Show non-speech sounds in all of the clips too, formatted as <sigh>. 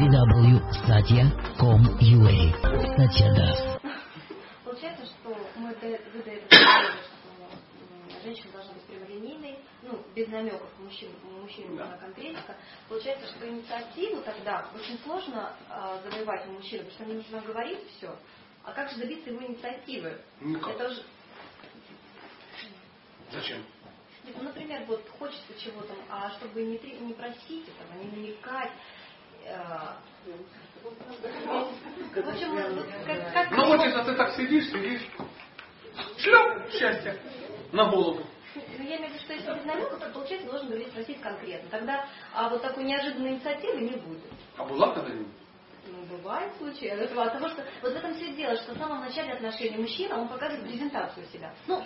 www.satya.com.ua Satya Получается, что мы вы до этого говорили, что женщина должна быть прямолинейной, ну, без намеков мужчин, мужчин Да. конкретика. Получается, что инициативу тогда очень сложно э, завоевать у мужчины, потому что ему нужно говорить все. А как же добиться его инициативы? Никак. Это же, Зачем? нет, ну, например, вот хочется чего-то, а чтобы не, не просить этого, не намекать. Ну вот если ты так сидишь, сидишь, шлеп, счастье на голову. Ну, я имею в виду, что если без намеков, то получается должен говорить, спросить конкретно. Тогда а вот такой неожиданной инициативы не будет. А была когда-нибудь? Ну, бывает случаи. От этого- от того, что вот в этом все дело, что в самом начале отношений мужчина, он показывает презентацию себя. Ну,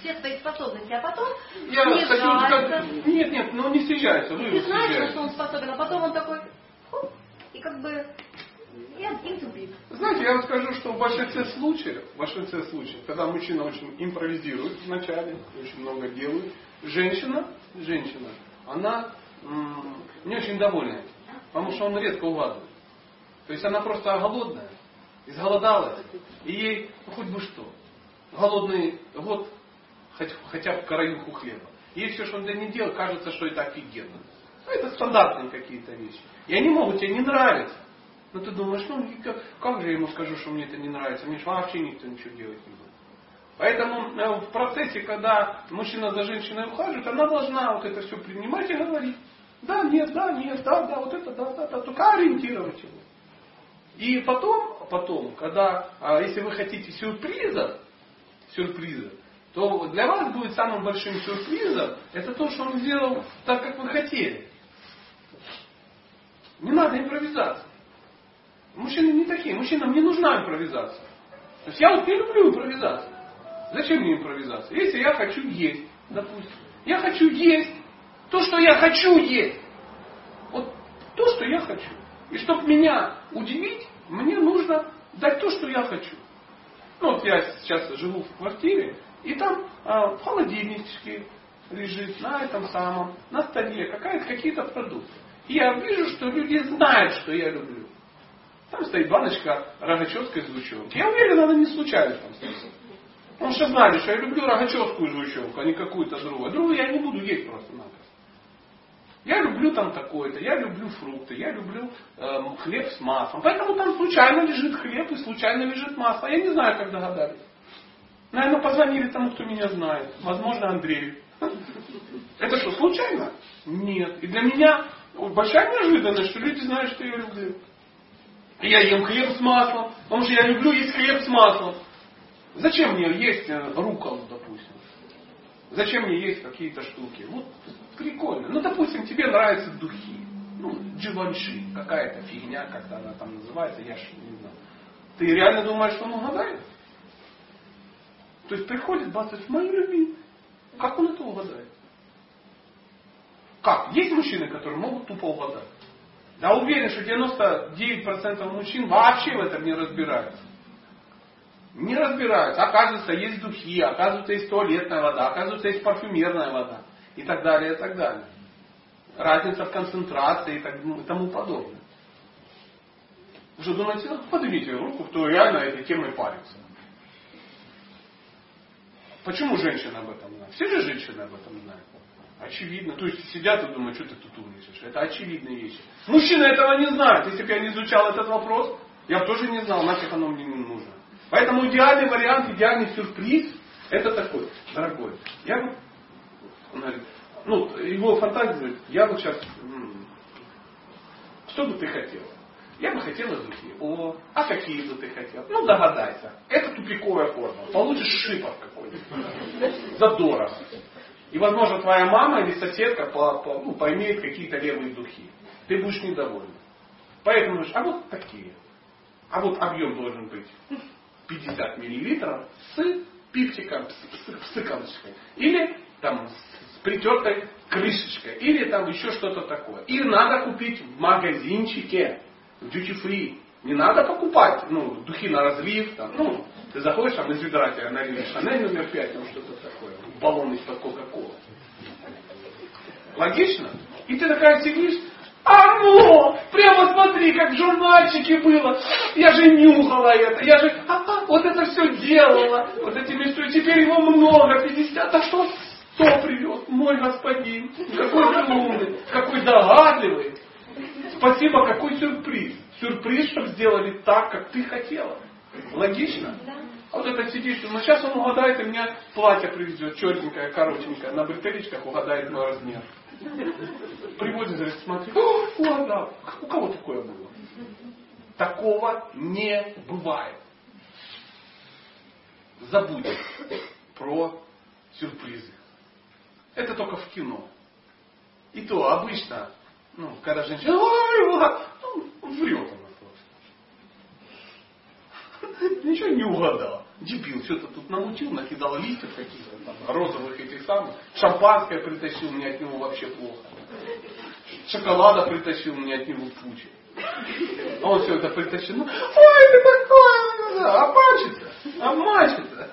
все свои способности, а потом Я, вот снижается. как- Нет, нет, ну не И вы ты знаешь, на что он способен, а потом он такой, бы. Знаете, я вам скажу, что в большинстве случаев, в большинстве случаев, когда мужчина очень импровизирует вначале, очень много делает, женщина, женщина, она м, не очень довольна, потому что он редко угадывает. То есть она просто голодная, изголодалась, и ей ну, хоть бы что. Голодный год, хоть, хотя бы караюху хлеба. Ей все, что он для нее делает, кажется, что это офигенно. Ну, это стандартные какие-то вещи. И они могут тебе не нравиться. Но ты думаешь, ну как же я ему скажу, что мне это не нравится? Мне же вообще никто ничего делать не будет. Поэтому э, в процессе, когда мужчина за женщиной ухаживает, она должна вот это все принимать и говорить. Да, нет, да, нет, да, да, вот это, да, да, да, только ориентировать его. И потом, потом, когда, а, если вы хотите сюрприза, сюрприза, то для вас будет самым большим сюрпризом это то, что он сделал так, как вы хотели. Не надо импровизации. Мужчины не такие. Мужчинам не нужна импровизация. То есть я вот не люблю импровизацию. Зачем мне импровизация? Если я хочу есть, допустим. Я хочу есть то, что я хочу есть. Вот то, что я хочу. И чтобы меня удивить, мне нужно дать то, что я хочу. Ну вот я сейчас живу в квартире, и там а, в лежит на этом самом, на столе какие-то продукты. И я вижу, что люди знают, что я люблю. Там стоит баночка рогачевской сгущенки. Я уверен, она не случайно там стоит. Потому что знали, что я люблю рогачевскую сгущенку, а не какую-то другую. А другую я не буду есть просто-напросто. Я люблю там такое-то, я люблю фрукты, я люблю эм, хлеб с маслом. Поэтому там случайно лежит хлеб и случайно лежит масло. Я не знаю, как догадались. Наверное, позвонили тому, кто меня знает. Возможно, Андрею. <laughs> Это что, случайно? Нет. И для меня большая неожиданность, что люди знают, что я люблю. Я ем хлеб с маслом, потому что я люблю есть хлеб с маслом. Зачем мне есть э, рукол, допустим? Зачем мне есть какие-то штуки? Вот прикольно. Ну, допустим, тебе нравятся духи. Ну, дживанши, какая-то фигня, как-то она там называется, я ж не знаю. Ты реально думаешь, что он угадает? То есть приходит, бацать, мои любимые. Как он это угадает? Как? Есть мужчины, которые могут тупо угадать. Я уверен, что 99% мужчин вообще в этом не разбираются. Не разбираются. Оказывается, есть духи, оказывается, есть туалетная вода, оказывается, есть парфюмерная вода. И так далее, и так далее. Разница в концентрации и, так, ну, и тому подобное. Что думаете, ну, поднимите руку, кто реально этой темой парится. Почему женщины об этом знают? Все же женщины об этом знают. Очевидно. То есть сидят и думают, что ты тут умничаешь. Это очевидные вещи. Мужчина этого не знает. Если бы я не изучал этот вопрос, я бы тоже не знал, нафиг оно мне не нужно. Поэтому идеальный вариант, идеальный сюрприз, это такой, дорогой. Я бы, он говорит, ну, его фантазия говорит, я вот сейчас, что бы ты хотел? Я бы хотела духи. О, а какие бы ты хотел? Ну, догадайся. Это тупиковая форма. Получишь шипов какой-нибудь. Задорого. И, возможно, твоя мама или соседка по, по- ну, поимеет какие-то левые духи. Ты будешь недоволен. Поэтому говоришь, а вот такие. А вот объем должен быть 50 миллилитров с пивчиком, с, с. Или там с притертой крышечкой. Или там еще что-то такое. И надо купить в магазинчике. В duty free. Не надо покупать ну, духи на разлив. Там, ну, ты заходишь там из ведра тебя налили Шанель номер 5, там что-то такое. Баллон из-под Кока-Колы. Логично? И ты такая сидишь, Оно! Прямо смотри, как в журнальчике было. Я же нюхала это. Я же а, а, вот это все делала. Вот эти мечты. Теперь его много, 50. А что? Кто привез? Мой господин. Какой ты умный. Какой догадливый. Спасибо, какой сюрприз. Сюрприз, чтобы сделали так, как ты хотела. Логично? А вот это сидишь, ну сейчас он угадает, и меня платье привезет, черненькое, коротенькое, на бретелечках угадает мой размер. Приводит, говорит, смотри, угадал. У кого такое было? Такого не бывает. Забудь про сюрпризы. Это только в кино. И то обычно, ну, когда женщина, ну, врет она просто. <laughs> Ничего не угадал. Дебил, что-то тут намутил, накидал листьев каких-то там, розовых этих самых. Шампанское притащил, мне от него вообще плохо. Шоколада притащил, мне от него куча. А он все это притащил. Ну, ой, ты такой, а мачется, а мачется.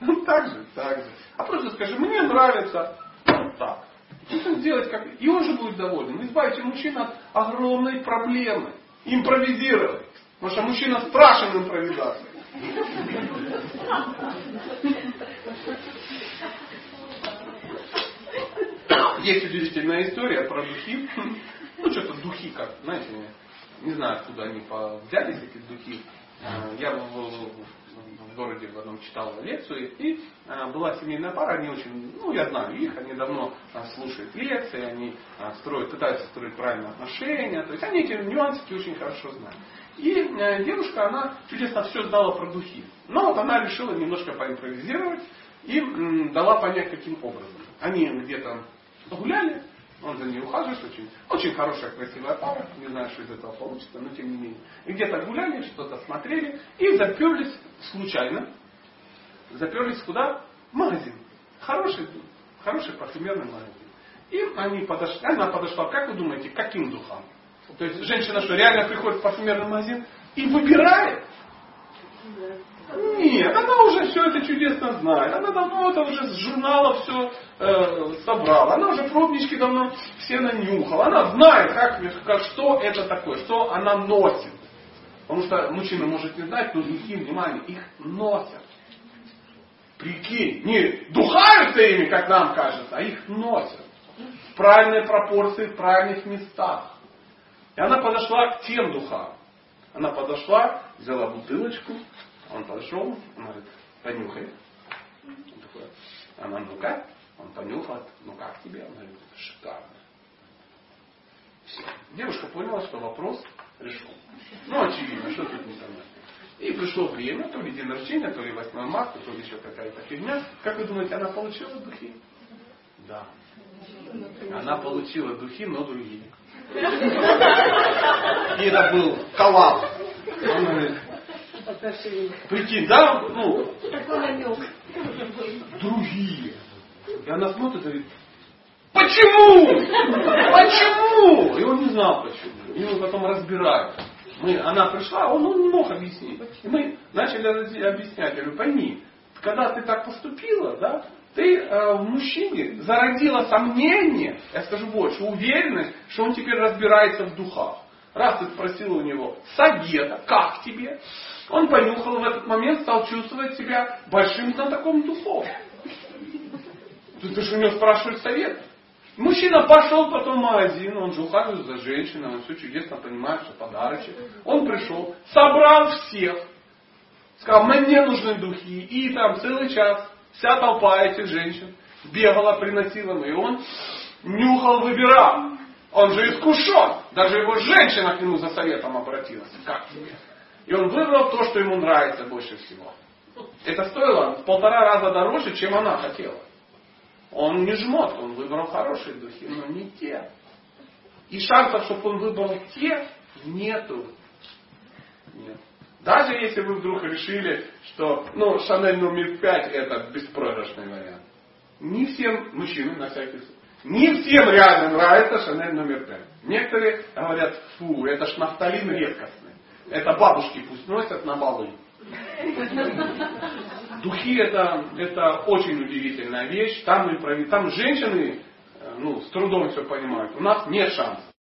Ну так же, так же. А просто скажи, мне нравится вот так. Сделать как... И он же будет доволен. Избавите мужчину от огромной проблемы. Импровизировать. Потому что мужчина страшен импровизацией. Есть удивительная история про духи. Ну, что-то духи как, знаете, не знаю, откуда они взялись, эти духи. Я в, в городе в одном читал лекцию, и была семейная пара, они очень, ну я знаю их, они давно слушают лекции, они строят, пытаются строить правильные отношения, то есть они эти нюансики очень хорошо знают. И э, девушка, она чудесно все знала про духи. Но вот она решила немножко поимпровизировать и дала понять, каким образом. Они где-то гуляли, он за ней ухаживает, очень, очень хорошая, красивая пара, не знаю, что из этого получится, но тем не менее. И где-то гуляли, что-то смотрели и заперлись случайно. Заперлись куда? В магазин. Хороший, хороший парфюмерный магазин. И они подошли, она подошла, как вы думаете, каким духам? То есть женщина что, реально приходит в парфюмерный магазин и выбирает? Нет, она уже все это чудесно знает. Она давно это уже с журнала все э, собрала. Она уже пробнички давно все нанюхала. Она знает, как, как, что это такое, что она носит. Потому что мужчина может не знать, но духи, внимание, их носят. Прикинь, не духаются ими, как нам кажется, а их носят. В правильной пропорции, в правильных местах. И она подошла к тем духам. Она подошла, взяла бутылочку, он подошел, он говорит, понюхай. Он такой, она, ну-ка, он понюхал, ну как тебе? Он говорит, шикарно. Все. Девушка поняла, что вопрос решен. Ну, очевидно, что тут непонятно. И пришло время, то ли день рождения, то ли 8 марта, то ли еще какая-то фигня. Как вы думаете, она получила духи? Да. Она получила духи, но другие. И это был коллапс. Он говорит, прикинь, да, ну, другие. И она смотрит и говорит, почему? Почему? И он не знал почему. И он потом разбирает. Мы, она пришла, он, он не мог объяснить. И мы начали объяснять. Я говорю, пойми, когда ты так поступила, да, ты э, в мужчине зародила сомнение, я скажу больше, уверенность, что он теперь разбирается в духах. Раз ты спросила у него совета, как тебе, он понюхал в этот момент, стал чувствовать себя большим знатоком духов. Ты, же у него спрашиваешь совет. Мужчина пошел потом в магазин, он же ухаживает за женщиной, он все чудесно понимает, что подарочек. Он пришел, собрал всех, сказал, мне нужны духи, и там целый час Вся толпа этих женщин бегала, приносила ему. И он нюхал, выбирал. Он же искушен. Даже его женщина к нему за советом обратилась. Как тебе? И он выбрал то, что ему нравится больше всего. Это стоило в полтора раза дороже, чем она хотела. Он не жмот, он выбрал хорошие духи, но не те. И шансов, чтобы он выбрал те, нету. Нет. Даже если вы вдруг решили, что ну, Шанель номер 5 это беспроигрышный вариант. Не всем мужчинам, на всякий случай, не всем реально нравится Шанель номер 5. Некоторые говорят, фу, это ж нафталин редкостный. Это бабушки пусть носят на балы. Духи это, это очень удивительная вещь. Там, там женщины э, ну, с трудом все понимают. У нас нет шансов.